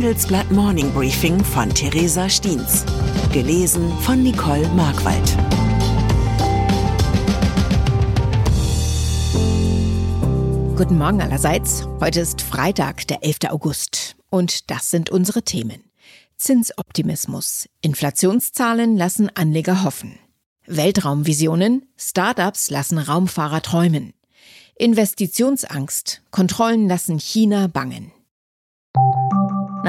Handelsblatt Morning Briefing von Theresa Stiens. Gelesen von Nicole Markwald. Guten Morgen allerseits. Heute ist Freitag, der 11. August. Und das sind unsere Themen. Zinsoptimismus. Inflationszahlen lassen Anleger hoffen. Weltraumvisionen. Startups lassen Raumfahrer träumen. Investitionsangst. Kontrollen lassen China bangen.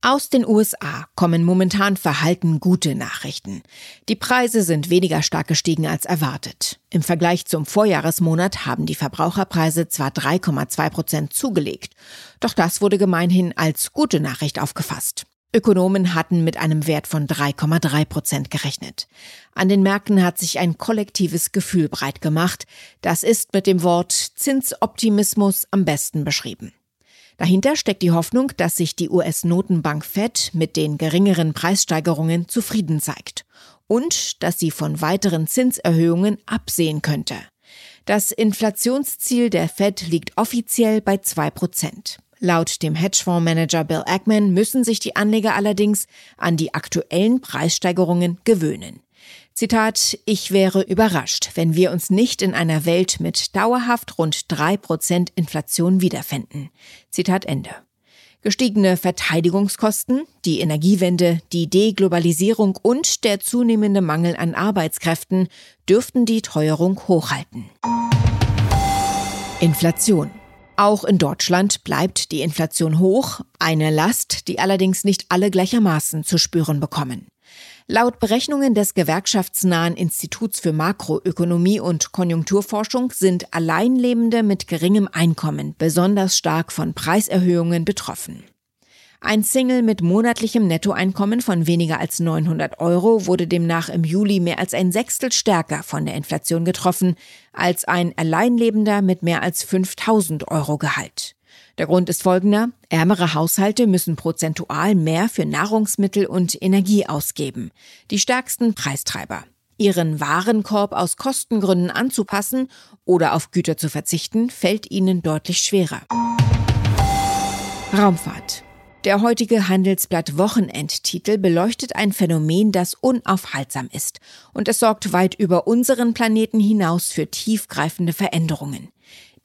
Aus den USA kommen momentan verhalten gute Nachrichten. Die Preise sind weniger stark gestiegen als erwartet. Im Vergleich zum Vorjahresmonat haben die Verbraucherpreise zwar 3,2 Prozent zugelegt, doch das wurde gemeinhin als gute Nachricht aufgefasst. Ökonomen hatten mit einem Wert von 3,3 Prozent gerechnet. An den Märkten hat sich ein kollektives Gefühl breit gemacht. Das ist mit dem Wort Zinsoptimismus am besten beschrieben. Dahinter steckt die Hoffnung, dass sich die US-Notenbank Fed mit den geringeren Preissteigerungen zufrieden zeigt und dass sie von weiteren Zinserhöhungen absehen könnte. Das Inflationsziel der Fed liegt offiziell bei zwei Prozent. Laut dem Hedgefondsmanager Bill Ackman müssen sich die Anleger allerdings an die aktuellen Preissteigerungen gewöhnen. Zitat, ich wäre überrascht, wenn wir uns nicht in einer Welt mit dauerhaft rund drei Prozent Inflation wiederfänden. Zitat Ende. Gestiegene Verteidigungskosten, die Energiewende, die Deglobalisierung und der zunehmende Mangel an Arbeitskräften dürften die Teuerung hochhalten. Inflation. Auch in Deutschland bleibt die Inflation hoch, eine Last, die allerdings nicht alle gleichermaßen zu spüren bekommen. Laut Berechnungen des gewerkschaftsnahen Instituts für Makroökonomie und Konjunkturforschung sind Alleinlebende mit geringem Einkommen besonders stark von Preiserhöhungen betroffen. Ein Single mit monatlichem Nettoeinkommen von weniger als 900 Euro wurde demnach im Juli mehr als ein Sechstel stärker von der Inflation getroffen als ein Alleinlebender mit mehr als 5000 Euro Gehalt. Der Grund ist folgender. Ärmere Haushalte müssen prozentual mehr für Nahrungsmittel und Energie ausgeben. Die stärksten Preistreiber. Ihren Warenkorb aus Kostengründen anzupassen oder auf Güter zu verzichten, fällt ihnen deutlich schwerer. Raumfahrt. Der heutige Handelsblatt Wochenendtitel beleuchtet ein Phänomen, das unaufhaltsam ist. Und es sorgt weit über unseren Planeten hinaus für tiefgreifende Veränderungen.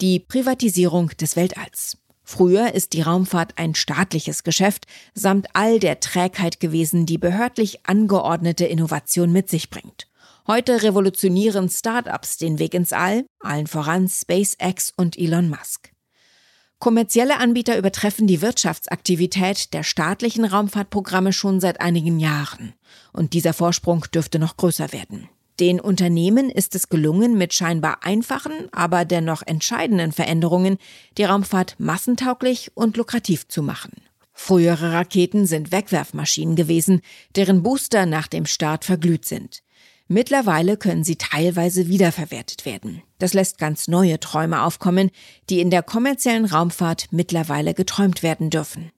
Die Privatisierung des Weltalls. Früher ist die Raumfahrt ein staatliches Geschäft samt all der Trägheit gewesen, die behördlich angeordnete Innovation mit sich bringt. Heute revolutionieren Start-ups den Weg ins All, allen voran SpaceX und Elon Musk. Kommerzielle Anbieter übertreffen die Wirtschaftsaktivität der staatlichen Raumfahrtprogramme schon seit einigen Jahren. Und dieser Vorsprung dürfte noch größer werden. Den Unternehmen ist es gelungen, mit scheinbar einfachen, aber dennoch entscheidenden Veränderungen die Raumfahrt massentauglich und lukrativ zu machen. Frühere Raketen sind Wegwerfmaschinen gewesen, deren Booster nach dem Start verglüht sind. Mittlerweile können sie teilweise wiederverwertet werden. Das lässt ganz neue Träume aufkommen, die in der kommerziellen Raumfahrt mittlerweile geträumt werden dürfen.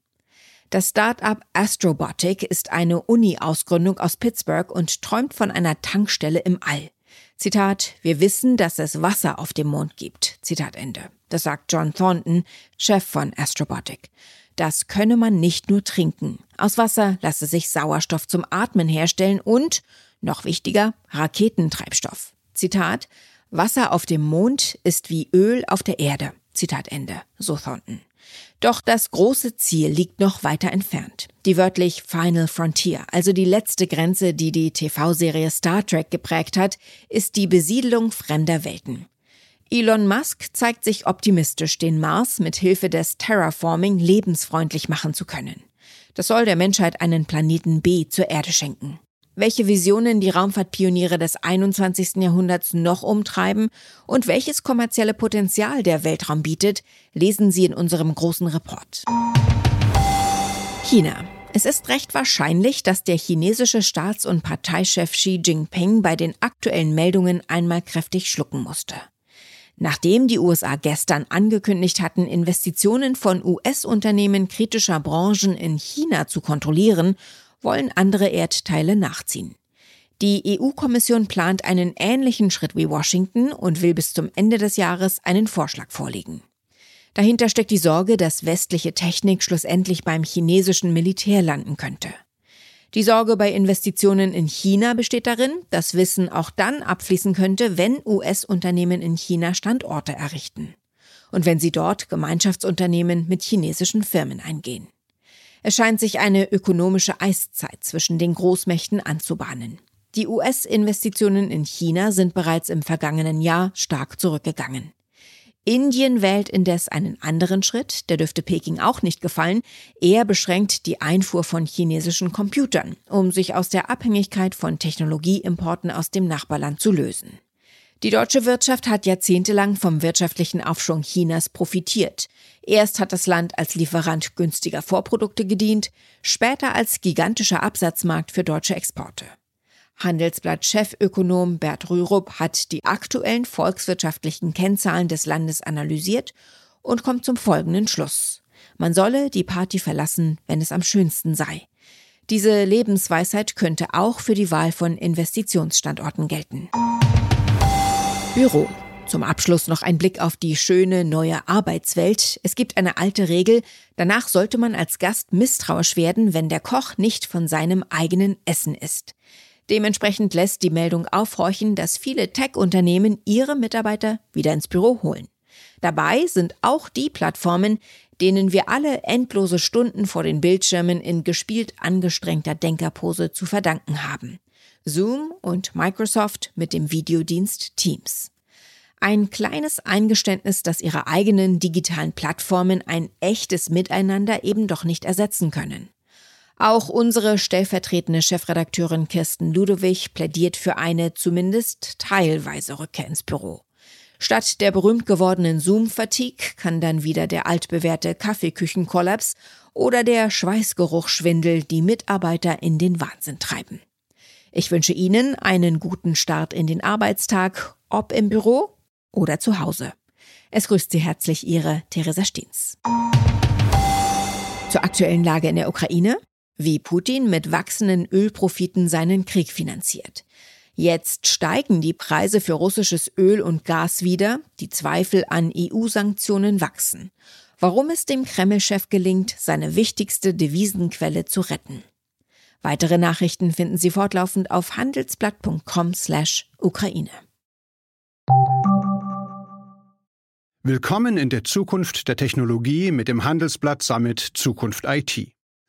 Das Start-up Astrobotic ist eine Uni-Ausgründung aus Pittsburgh und träumt von einer Tankstelle im All. Zitat, wir wissen, dass es Wasser auf dem Mond gibt. Zitat Ende. Das sagt John Thornton, Chef von Astrobotic. Das könne man nicht nur trinken. Aus Wasser lasse sich Sauerstoff zum Atmen herstellen und, noch wichtiger, Raketentreibstoff. Zitat, Wasser auf dem Mond ist wie Öl auf der Erde. Zitat Ende, so Thornton. Doch das große Ziel liegt noch weiter entfernt. Die wörtlich Final Frontier, also die letzte Grenze, die die TV-Serie Star Trek geprägt hat, ist die Besiedelung fremder Welten. Elon Musk zeigt sich optimistisch, den Mars mit Hilfe des Terraforming lebensfreundlich machen zu können. Das soll der Menschheit einen Planeten B zur Erde schenken. Welche Visionen die Raumfahrtpioniere des 21. Jahrhunderts noch umtreiben und welches kommerzielle Potenzial der Weltraum bietet, lesen Sie in unserem großen Report. China. Es ist recht wahrscheinlich, dass der chinesische Staats- und Parteichef Xi Jinping bei den aktuellen Meldungen einmal kräftig schlucken musste. Nachdem die USA gestern angekündigt hatten, Investitionen von US-Unternehmen kritischer Branchen in China zu kontrollieren, wollen andere Erdteile nachziehen. Die EU-Kommission plant einen ähnlichen Schritt wie Washington und will bis zum Ende des Jahres einen Vorschlag vorlegen. Dahinter steckt die Sorge, dass westliche Technik schlussendlich beim chinesischen Militär landen könnte. Die Sorge bei Investitionen in China besteht darin, dass Wissen auch dann abfließen könnte, wenn US-Unternehmen in China Standorte errichten und wenn sie dort Gemeinschaftsunternehmen mit chinesischen Firmen eingehen. Es scheint sich eine ökonomische Eiszeit zwischen den Großmächten anzubahnen. Die US-Investitionen in China sind bereits im vergangenen Jahr stark zurückgegangen. Indien wählt indes einen anderen Schritt, der dürfte Peking auch nicht gefallen. Er beschränkt die Einfuhr von chinesischen Computern, um sich aus der Abhängigkeit von Technologieimporten aus dem Nachbarland zu lösen. Die deutsche Wirtschaft hat jahrzehntelang vom wirtschaftlichen Aufschwung Chinas profitiert. Erst hat das Land als Lieferant günstiger Vorprodukte gedient, später als gigantischer Absatzmarkt für deutsche Exporte. Handelsblatt-Chefökonom Bert Rürup hat die aktuellen volkswirtschaftlichen Kennzahlen des Landes analysiert und kommt zum folgenden Schluss. Man solle die Party verlassen, wenn es am schönsten sei. Diese Lebensweisheit könnte auch für die Wahl von Investitionsstandorten gelten. Büro. Zum Abschluss noch ein Blick auf die schöne neue Arbeitswelt. Es gibt eine alte Regel, danach sollte man als Gast misstrauisch werden, wenn der Koch nicht von seinem eigenen Essen isst. Dementsprechend lässt die Meldung aufhorchen, dass viele Tech-Unternehmen ihre Mitarbeiter wieder ins Büro holen. Dabei sind auch die Plattformen, denen wir alle endlose Stunden vor den Bildschirmen in gespielt angestrengter Denkerpose zu verdanken haben. Zoom und Microsoft mit dem Videodienst Teams. Ein kleines Eingeständnis, dass ihre eigenen digitalen Plattformen ein echtes Miteinander eben doch nicht ersetzen können. Auch unsere stellvertretende Chefredakteurin Kirsten Ludowig plädiert für eine zumindest teilweise Rückkehr ins Büro. Statt der berühmt gewordenen Zoom-Fatigue kann dann wieder der altbewährte Kaffeeküchenkollaps oder der Schweißgeruchschwindel die Mitarbeiter in den Wahnsinn treiben. Ich wünsche Ihnen einen guten Start in den Arbeitstag, ob im Büro oder zu Hause. Es grüßt Sie herzlich Ihre Theresa Steens. Zur aktuellen Lage in der Ukraine wie Putin mit wachsenden Ölprofiten seinen Krieg finanziert. Jetzt steigen die Preise für russisches Öl und Gas wieder, die Zweifel an EU-Sanktionen wachsen. Warum es dem Kreml-Chef gelingt, seine wichtigste Devisenquelle zu retten. Weitere Nachrichten finden Sie fortlaufend auf handelsblatt.com/Ukraine. Willkommen in der Zukunft der Technologie mit dem Handelsblatt Summit Zukunft IT.